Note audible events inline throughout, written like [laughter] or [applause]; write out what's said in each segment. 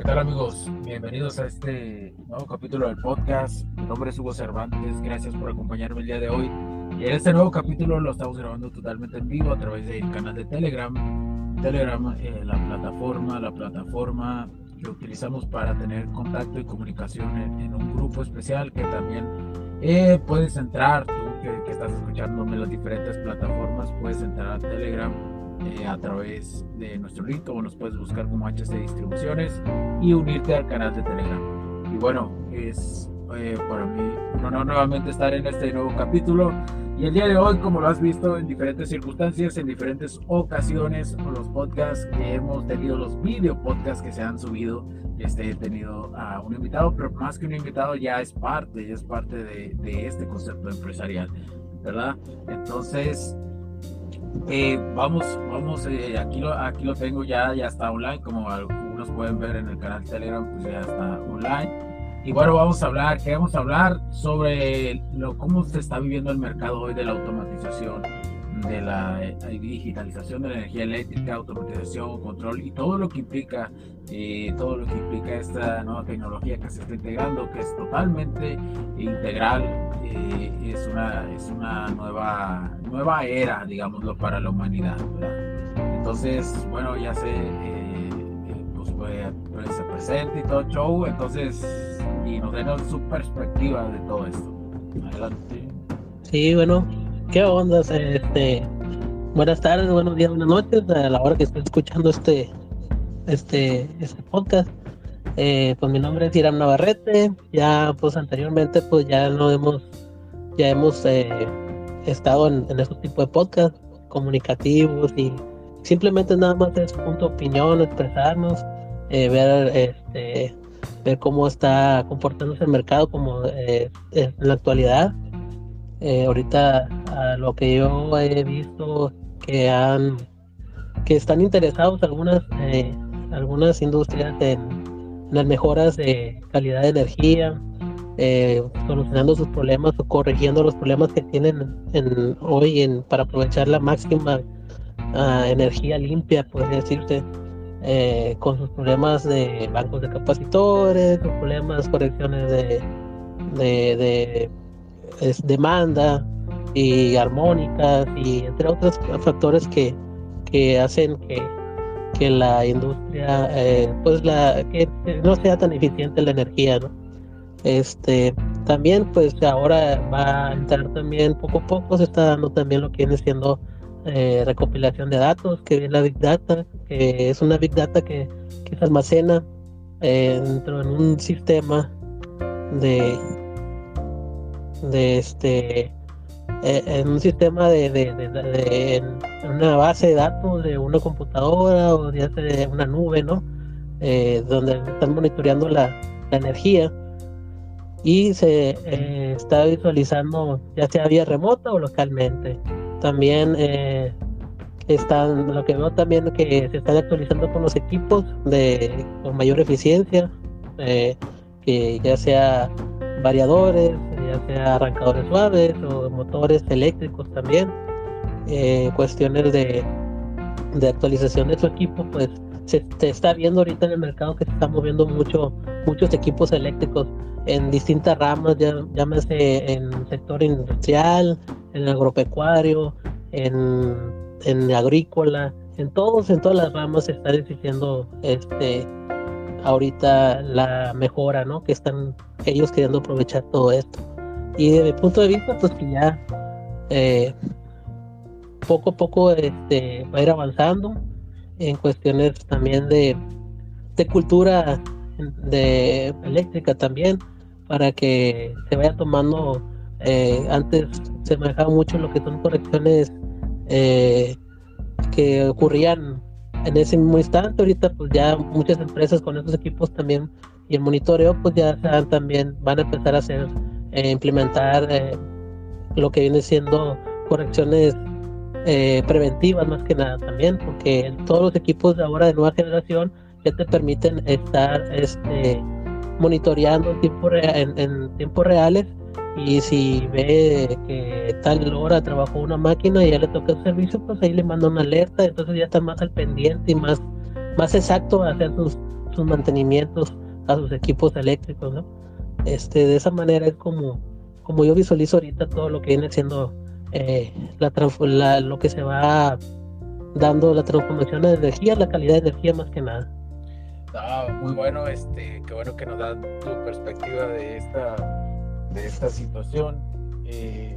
¿Qué tal amigos? Bienvenidos a este nuevo capítulo del podcast. Mi nombre es Hugo Cervantes. Gracias por acompañarme el día de hoy. Y en este nuevo capítulo lo estamos grabando totalmente en vivo a través del canal de Telegram. Telegram, eh, la plataforma, la plataforma que utilizamos para tener contacto y comunicación en, un grupo especial que también eh, puedes entrar, tú que, que estás escuchándome en las diferentes plataformas, puedes entrar a Telegram eh, a través de nuestro link o nos puedes buscar como HC Distribuciones y unirte al canal de Telegram. Y bueno, es eh, para mí un honor nuevamente estar en este nuevo capítulo. Y el día de hoy, como lo has visto en diferentes circunstancias, en diferentes ocasiones, los podcasts que hemos tenido, los video podcasts que se han subido, este, he tenido a un invitado, pero más que un invitado ya es parte, ya es parte de, de este concepto empresarial, ¿verdad? Entonces, eh, vamos, vamos, eh, aquí, lo, aquí lo tengo ya, ya está online, como algunos pueden ver en el canal Telegram, pues ya está online. Y bueno, vamos a hablar, queremos hablar sobre lo, cómo se está viviendo el mercado hoy de la automatización, de la eh, digitalización de la energía eléctrica, automatización, control y todo lo que implica, eh, todo lo que implica esta nueva tecnología que se está integrando, que es totalmente integral, eh, es, una, es una nueva, nueva era, digámoslo, para la humanidad. Entonces, bueno, ya se, pues, pues, se presenta y todo show, entonces, y nos den su perspectiva de todo esto. Adelante. Sí, bueno, ¿Qué onda? Este, buenas tardes, buenos días, buenas noches a la hora que estoy escuchando este, este, este podcast. Eh, pues mi nombre es Iram Navarrete. Ya, pues anteriormente, pues ya no hemos, ya hemos eh, estado en, en este tipo de podcast comunicativos y simplemente nada más es punto de opinión, expresarnos, eh, ver, este, ver cómo está comportándose el mercado como en la actualidad eh, ahorita a lo que yo he visto que han que están interesados algunas eh, algunas industrias en, las mejoras de calidad de energía eh, solucionando sus problemas o corrigiendo los problemas que tienen en, hoy en, para aprovechar la máxima ah, energía limpia puede decirse con sus problemas de bancos de capacitores, sus problemas, correcciones de, de es demanda y armónicas y entre otros factores que, que hacen que, que la industria eh, pues la que no sea tan eficiente la energía ¿no? este también pues ahora va a entrar también poco a poco se está dando también lo que viene siendo eh, recopilación de datos que es la big data que es una big data que, que se almacena eh, dentro de un sistema de de este eh, en un sistema de, de, en una base de datos de una computadora o de una nube, ¿no? Eh, donde están monitoreando la, energía y se eh, está visualizando ya sea vía remota o localmente. También están, lo que veo también que se están actualizando con los equipos de con mayor eficiencia, que ya sea variadores, ya sea arrancadores suaves o motores eléctricos también. Eh, cuestiones de, de actualización de su equipo, pues se, está viendo ahorita en el mercado que se están moviendo mucho, muchos equipos eléctricos en distintas ramas, ya, llámese en sector industrial, en agropecuario, en, en agrícola, en todos, en todas las ramas se está decidiendo este ahorita la mejora, ¿no? Que están ellos queriendo aprovechar todo esto. Y desde mi punto de vista, pues que ya eh, poco a poco este, va a ir avanzando en cuestiones también de, de cultura de eléctrica también para que se vaya tomando eh, antes se manejaba mucho lo que son correcciones eh, que ocurrían en ese mismo instante. Ahorita pues ya muchas empresas con esos equipos también y el monitoreo pues ya también van a empezar a hacer eh, implementar eh, lo que viene siendo correcciones eh, preventivas más que nada también, porque todos los equipos de ahora de nueva generación ya te permiten estar este, monitoreando en tiempo, en, reales y si ve que tal hora trabajó una máquina y ya le toca el servicio, pues ahí le manda una alerta, entonces ya está más al pendiente y más, más exacto a hacer sus, sus mantenimientos a sus equipos eléctricos. Este, de esa manera es como, como yo visualizo ahorita todo lo que viene siendo eh, la, lo que se va dando la transformación de energía, la calidad de energía más que nada. Ah, muy bueno, este, qué bueno que nos dan tu perspectiva de esta, de esta situación. Eh...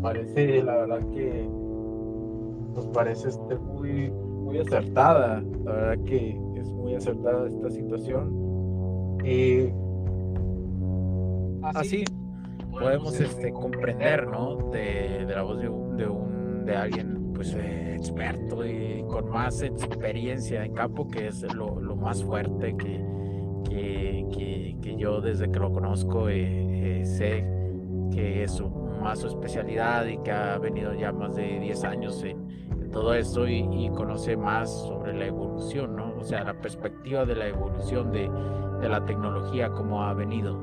Parece, la verdad que nos parece este muy, muy acertada. La verdad que es muy acertada esta situación. Eh, así podemos este, comprender, ¿no? De, de la voz de, un, de, un, de alguien pues eh, experto y con más experiencia en campo, que es lo, lo más fuerte que, que, que, que, yo desde que lo conozco eh, sé que es su, más su especialidad y que ha venido ya más de 10 años en, en todo esto y, y, conoce más sobre la evolución, ¿no? O sea, la perspectiva de la evolución de, de la tecnología, como ha venido.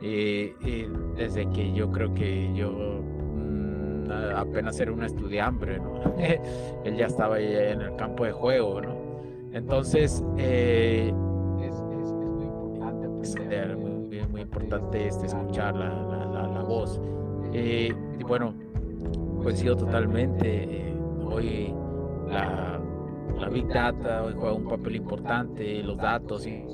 Eh, eh, desde que yo creo que yo mmm, apenas era un estudiante, ¿no? [laughs] Él ya estaba en el campo de juego, ¿no? Entonces, eh, es, es, es, muy importante muy, muy importante este, escuchar la, la voz. Eh, y bueno, coincido totalmente. Eh, hoy la, la, Big Data hoy juega un papel importante, los datos y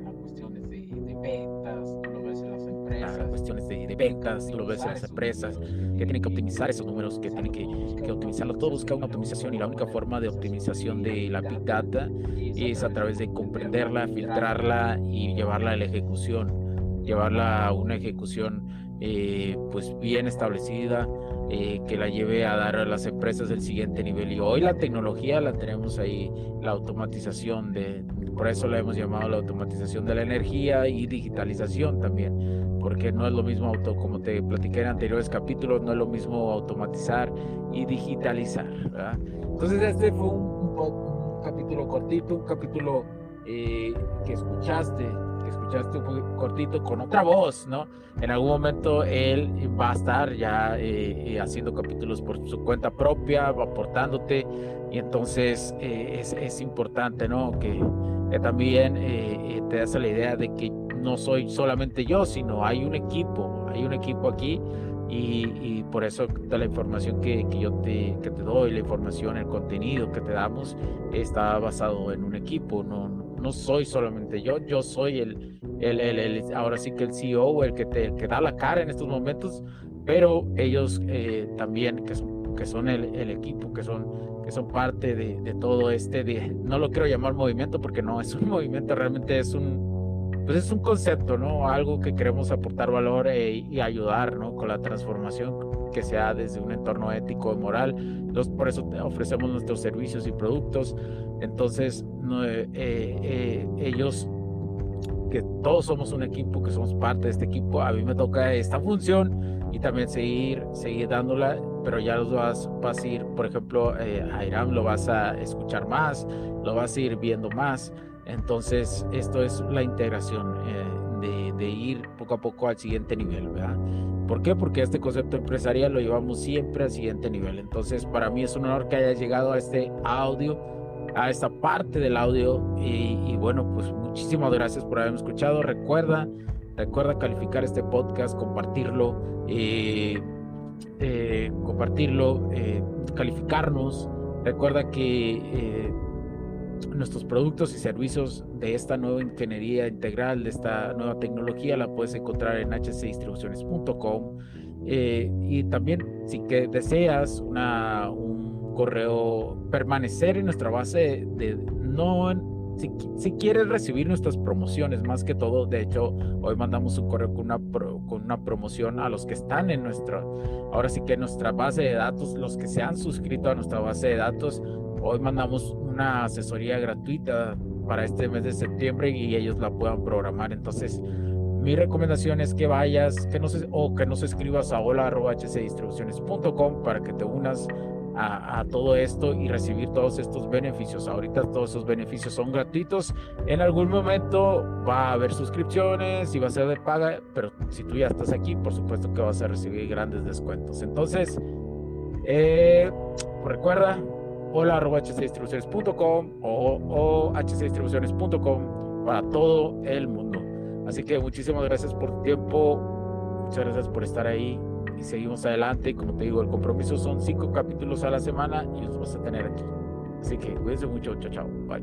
para cuestiones de, de ventas, tú lo ves en las empresas, cuestiones de, de, ventas, tú lo ves en las empresas, que tienen que optimizar esos números, que tienen que, que optimizarlo. Todo busca una optimización y la única forma de optimización de la Big Data es a través de comprenderla, filtrarla y llevarla a la ejecución, llevarla a una ejecución eh, pues bien establecida, eh, que la lleve a dar a las empresas el siguiente nivel. Y hoy la tecnología la tenemos ahí, la automatización de, por eso la hemos llamado la automatización de la energía y digitalización también, porque no es lo mismo auto, como te platiqué en anteriores capítulos, no es lo mismo automatizar y digitalizar. ¿verdad? Entonces este fue un, un, un capítulo cortito, un capítulo eh, que escuchaste escuchaste un cortito con otra voz, ¿no? En algún momento él va a estar ya eh, eh, haciendo capítulos por su cuenta propia, aportándote, y entonces eh, es, es, importante, ¿no? Que, que también eh, te das la idea de que no soy solamente yo, sino hay un equipo, hay un equipo aquí. Y, y, por eso toda la información que, que yo te, que te doy, la información, el contenido que te damos, está basado en un equipo, no, no soy solamente yo, yo soy el, el, el, ahora sí que el CEO, el que te que da la cara en estos momentos, pero ellos eh, también, que son, que son el, equipo, que son, que son parte de, de, todo este, no lo quiero llamar movimiento porque no es un [laughs] movimiento, realmente es un, pues es un concepto, ¿no? Algo que queremos aportar valor e, y ayudar, ¿no? Con la transformación que sea desde un entorno ético y moral. Entonces, por eso ofrecemos nuestros servicios y productos. Entonces, no, eh, eh, ellos, que todos somos un equipo, que somos parte de este equipo, a mí me toca esta función y también seguir, seguir dándola, pero ya los vas, vas a ir, por ejemplo, eh, a Irán lo vas a escuchar más, lo vas a ir viendo más. Entonces, esto es la integración de, de, ir poco a poco al siguiente nivel, ¿verdad? ¿Por qué? Porque este concepto empresarial lo llevamos siempre al siguiente nivel. Entonces, para mí es un honor que haya llegado a este audio, a esta parte del audio. Y, bueno, pues muchísimas gracias por haberme escuchado. Recuerda Recuerda calificar este podcast, compartirlo, eh, eh, compartirlo, eh, calificarnos. Recuerda que nuestros productos y servicios de esta nueva ingeniería integral, de esta nueva tecnología, la puedes encontrar en hcdistribuciones.com. y también, si que deseas una, un correo, permanecer en nuestra base de no si, quieres recibir nuestras promociones, más que todo, de hecho, hoy mandamos un correo con una, con una promoción a los que están en nuestra, ahora sí que nuestra base de datos, los que se han suscrito a nuestra base de datos, hoy mandamos una asesoría gratuita para este mes de septiembre y ellos la puedan programar. Entonces, mi recomendación es que vayas que nos, o que nos escribas a hola.hcdistribuciones.com para que te unas a, todo esto y recibir todos estos beneficios. Ahorita todos esos beneficios son gratuitos. En algún momento va a haber suscripciones y va a ser de paga, pero si tú ya estás aquí, por supuesto que vas a recibir grandes descuentos. Entonces, eh, recuerda, hola arroba hcdistribuciones.com o, hcdistribuciones.com para todo el mundo. Así que muchísimas gracias por tu tiempo, muchas gracias por estar ahí y seguimos adelante. Como te digo, el compromiso son cinco capítulos a la semana y los vas a tener aquí. Así que cuídense mucho. Chao, chao. Bye.